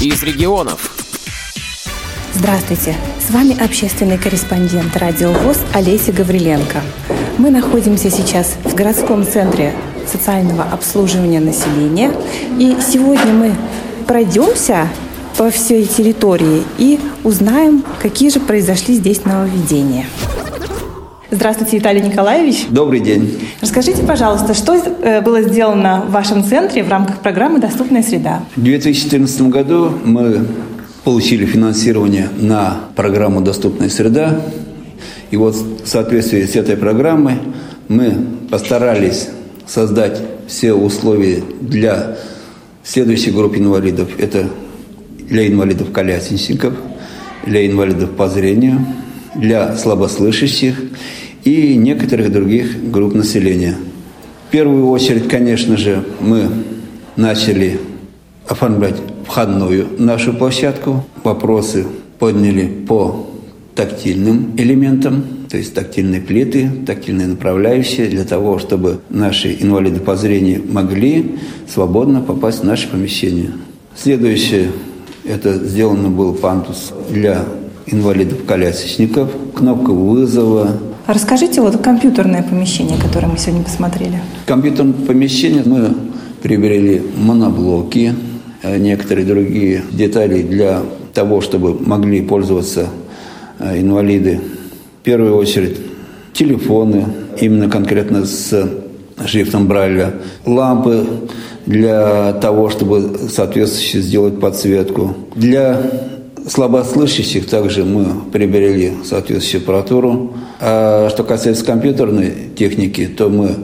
из регионов. Здравствуйте! С вами общественный корреспондент радио ВОЗ Олеся Гавриленко. Мы находимся сейчас в городском центре социального обслуживания населения. И сегодня мы пройдемся по всей территории и узнаем, какие же произошли здесь нововведения. Здравствуйте, Виталий Николаевич. Добрый день. Расскажите, пожалуйста, что э, было сделано в вашем центре в рамках программы «Доступная среда»? В 2014 году мы получили финансирование на программу «Доступная среда». И вот в соответствии с этой программой мы постарались создать все условия для следующей группы инвалидов. Это для инвалидов-колясочников, для инвалидов по зрению, для слабослышащих и некоторых других групп населения. В первую очередь, конечно же, мы начали оформлять входную нашу площадку. Вопросы подняли по тактильным элементам, то есть тактильные плиты, тактильные направляющие, для того, чтобы наши инвалиды по зрению могли свободно попасть в наше помещение. Следующее, это сделано был пандус для инвалидов-колясочников, кнопка вызова. Расскажите вот компьютерное помещение, которое мы сегодня посмотрели. Компьютерное помещение мы приобрели моноблоки, э, некоторые другие детали для того, чтобы могли пользоваться э, инвалиды. В первую очередь телефоны, именно конкретно с шрифтом Брайля, лампы для того, чтобы соответствующе сделать подсветку. Для слабослышащих также мы приобрели соответствующую аппаратуру. А что касается компьютерной техники, то мы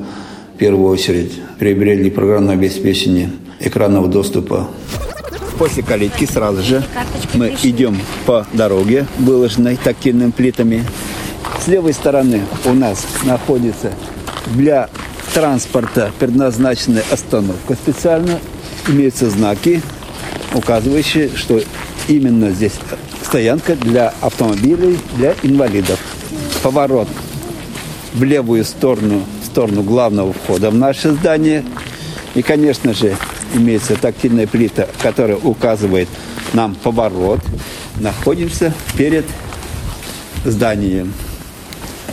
в первую очередь приобрели программное обеспечение экранного доступа. После калитки сразу же мы идем по дороге, выложенной тактильными плитами. С левой стороны у нас находится для транспорта предназначенная остановка специально. Имеются знаки, указывающие, что именно здесь стоянка для автомобилей, для инвалидов. Поворот в левую сторону, в сторону главного входа в наше здание. И, конечно же, имеется тактильная плита, которая указывает нам поворот. Находимся перед зданием.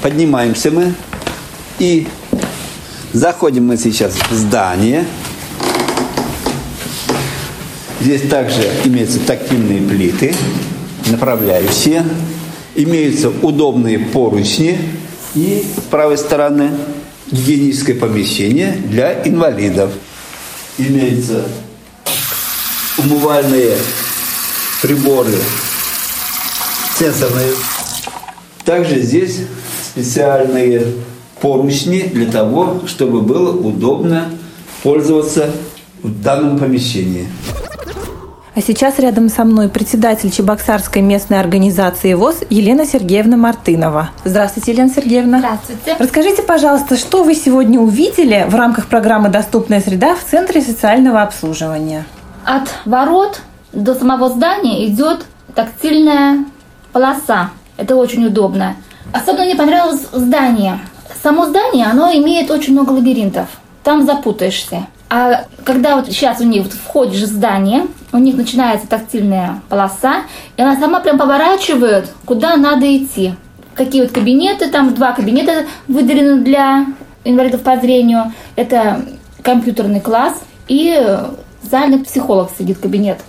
Поднимаемся мы и заходим мы сейчас в здание – Здесь также имеются тактильные плиты, направляющие. Имеются удобные поручни. И с правой стороны гигиеническое помещение для инвалидов. Имеются умывальные приборы сенсорные. Также здесь специальные поручни для того, чтобы было удобно пользоваться в данном помещении. А сейчас рядом со мной председатель Чебоксарской местной организации ВОЗ Елена Сергеевна Мартынова. Здравствуйте, Елена Сергеевна. Здравствуйте. Расскажите, пожалуйста, что вы сегодня увидели в рамках программы «Доступная среда» в Центре социального обслуживания? От ворот до самого здания идет тактильная полоса. Это очень удобно. Особенно мне понравилось здание. Само здание, оно имеет очень много лабиринтов. Там запутаешься. А когда вот сейчас у них входишь в здание, у них начинается тактильная полоса, и она сама прям поворачивает, куда надо идти. Какие вот кабинеты, там два кабинета выделены для инвалидов по зрению. Это компьютерный класс и социальный психолог сидит кабинет.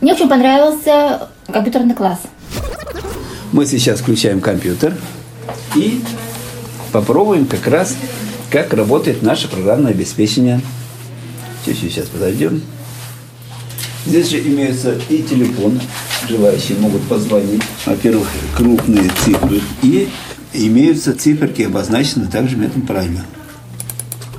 Мне очень понравился компьютерный класс. Мы сейчас включаем компьютер и попробуем как раз, как работает наше программное обеспечение Чуть сейчас подойдем. Здесь же имеются и телефон, желающие могут позвонить. Во-первых, крупные цифры. И имеются циферки, обозначены также методом правильно.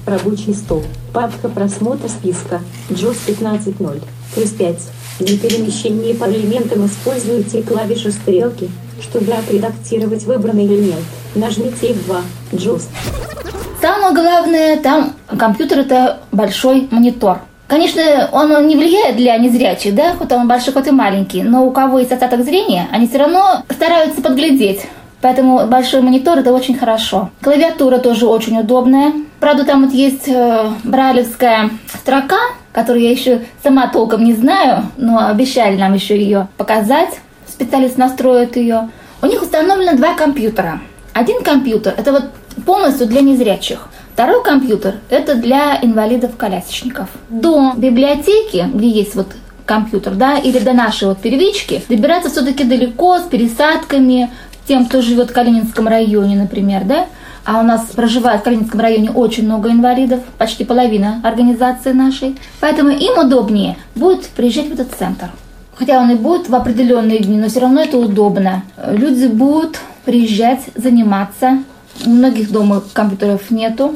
Рабочий стол. Папка просмотра списка. JOS 15.0. Плюс 5. Для перемещения по элементам используйте клавиши стрелки, чтобы отредактировать выбранный элемент. Нажмите F2. JOS. Самое главное, там компьютер это большой монитор. Конечно, он не влияет для незрячих, да, хоть он большой, хоть и маленький, но у кого есть остаток зрения, они все равно стараются подглядеть, Поэтому большой монитор это очень хорошо. Клавиатура тоже очень удобная. Правда, там вот есть э, брайлевская строка, которую я еще сама толком не знаю, но обещали нам еще ее показать. Специалист настроит ее. У них установлено два компьютера. Один компьютер это вот полностью для незрячих. Второй компьютер – это для инвалидов-колясочников. До библиотеки, где есть вот компьютер, да, или до нашей вот первички, добираться все-таки далеко, с пересадками, тем, кто живет в Калининском районе, например, да, а у нас проживает в Калининском районе очень много инвалидов, почти половина организации нашей. Поэтому им удобнее будет приезжать в этот центр. Хотя он и будет в определенные дни, но все равно это удобно. Люди будут приезжать, заниматься. У многих дома компьютеров нету,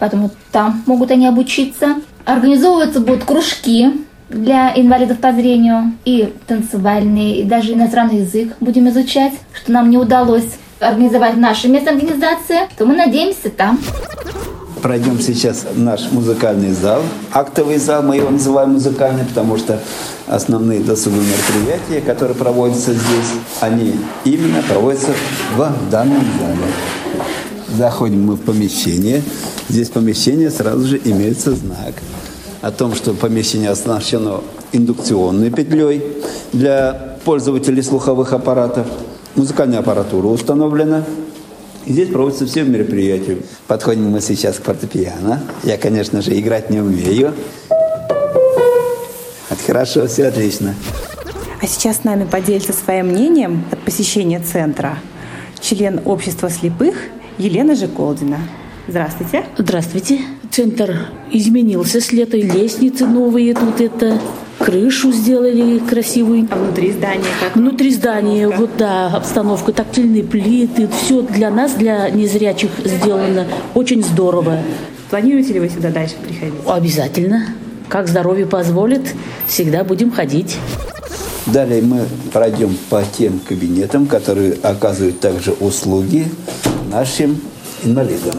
поэтому там могут они обучиться. Организовываться будут кружки для инвалидов по зрению и танцевальные, и даже иностранный язык будем изучать, что нам не удалось организовать в нашей местной организации, то мы надеемся там. Пройдем сейчас наш музыкальный зал. Актовый зал, мы его называем музыкальный, потому что основные досуговые мероприятия, которые проводятся здесь, они именно проводятся в данном зале. Заходим мы в помещение. Здесь помещение сразу же имеется знак о том, что помещение оснащено индукционной петлей для пользователей слуховых аппаратов. Музыкальная аппаратура установлена. И здесь проводятся все мероприятия. Подходим мы сейчас к фортепиано. Я, конечно же, играть не умею. Это хорошо, все отлично. А сейчас с нами поделится своим мнением от посещения центра член общества слепых Елена Жиколдина. Здравствуйте. Здравствуйте. Центр изменился с лета, лестницы новые тут это, крышу сделали красивую. А внутри здания как? Внутри здания, вот да, обстановка, тактильные плиты, все для нас, для незрячих сделано очень здорово. Планируете ли вы сюда дальше приходить? Обязательно. Как здоровье позволит, всегда будем ходить. Далее мы пройдем по тем кабинетам, которые оказывают также услуги нашим инвалидам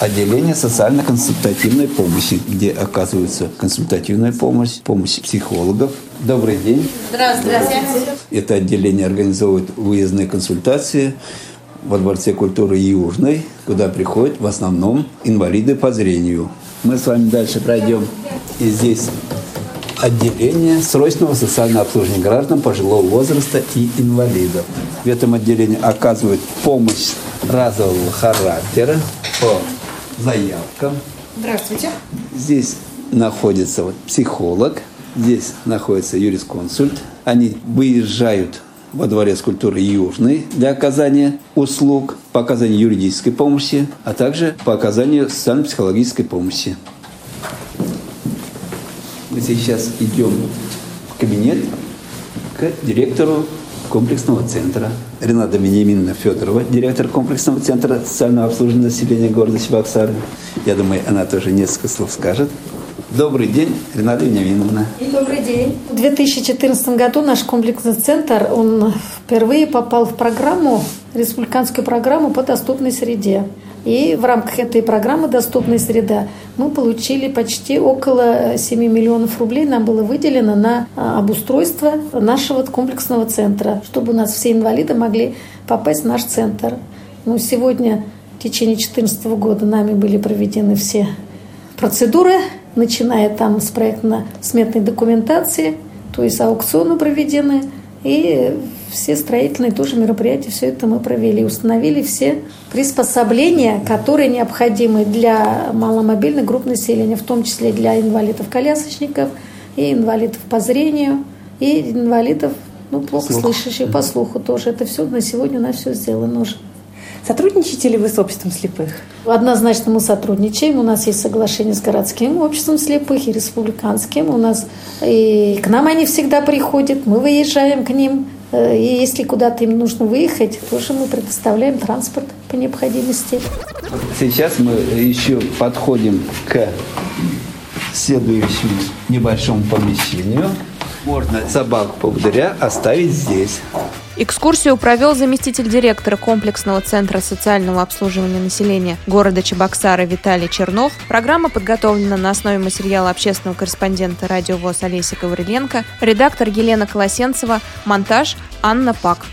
отделение социально-консультативной помощи, где оказывается консультативная помощь, помощь психологов. Добрый день. Здравствуйте. Это отделение организовывает выездные консультации во Дворце культуры Южной, куда приходят в основном инвалиды по зрению. Мы с вами дальше пройдем. И здесь отделение срочного социального обслуживания граждан пожилого возраста и инвалидов. В этом отделении оказывают помощь разового характера по заявкам. Здравствуйте. Здесь находится вот психолог, здесь находится юрисконсульт. Они выезжают во Дворец культуры Южный для оказания услуг, по оказанию юридической помощи, а также по оказанию социально-психологической помощи. Сейчас идем в кабинет к директору комплексного центра. Рената Вениаминовна Федорова, директор комплексного центра социального обслуживания населения города Чебоксары. Я думаю, она тоже несколько слов скажет. Добрый день, Рената Вениаминовна. Добрый день. В 2014 году наш комплексный центр, он впервые попал в программу, республиканскую программу по доступной среде. И в рамках этой программы «Доступная среда» мы получили почти около 7 миллионов рублей нам было выделено на а, обустройство нашего комплексного центра, чтобы у нас все инвалиды могли попасть в наш центр. Ну, сегодня в течение 2014 года нами были проведены все процедуры, начиная там с проектно-сметной документации, то есть аукционы проведены, и все строительные тоже мероприятия, все это мы провели. Установили все приспособления, которые необходимы для маломобильных групп населения, в том числе для инвалидов-колясочников и инвалидов по зрению, и инвалидов, ну, плохо Слух. слышащих по слуху тоже. Это все на сегодня у нас все сделано уже. Сотрудничаете ли вы с обществом слепых? Однозначно мы сотрудничаем. У нас есть соглашение с городским обществом слепых и республиканским. У нас и к нам они всегда приходят, мы выезжаем к ним. Э, и если куда-то им нужно выехать, тоже мы предоставляем транспорт по необходимости. Сейчас мы еще подходим к следующему небольшому помещению. Можно собаку-поводыря оставить здесь. Экскурсию провел заместитель директора комплексного центра социального обслуживания населения города Чебоксары Виталий Чернов. Программа подготовлена на основе материала общественного корреспондента радио ВОЗ Олеся Ковриленко, редактор Елена Колосенцева, монтаж Анна Пак.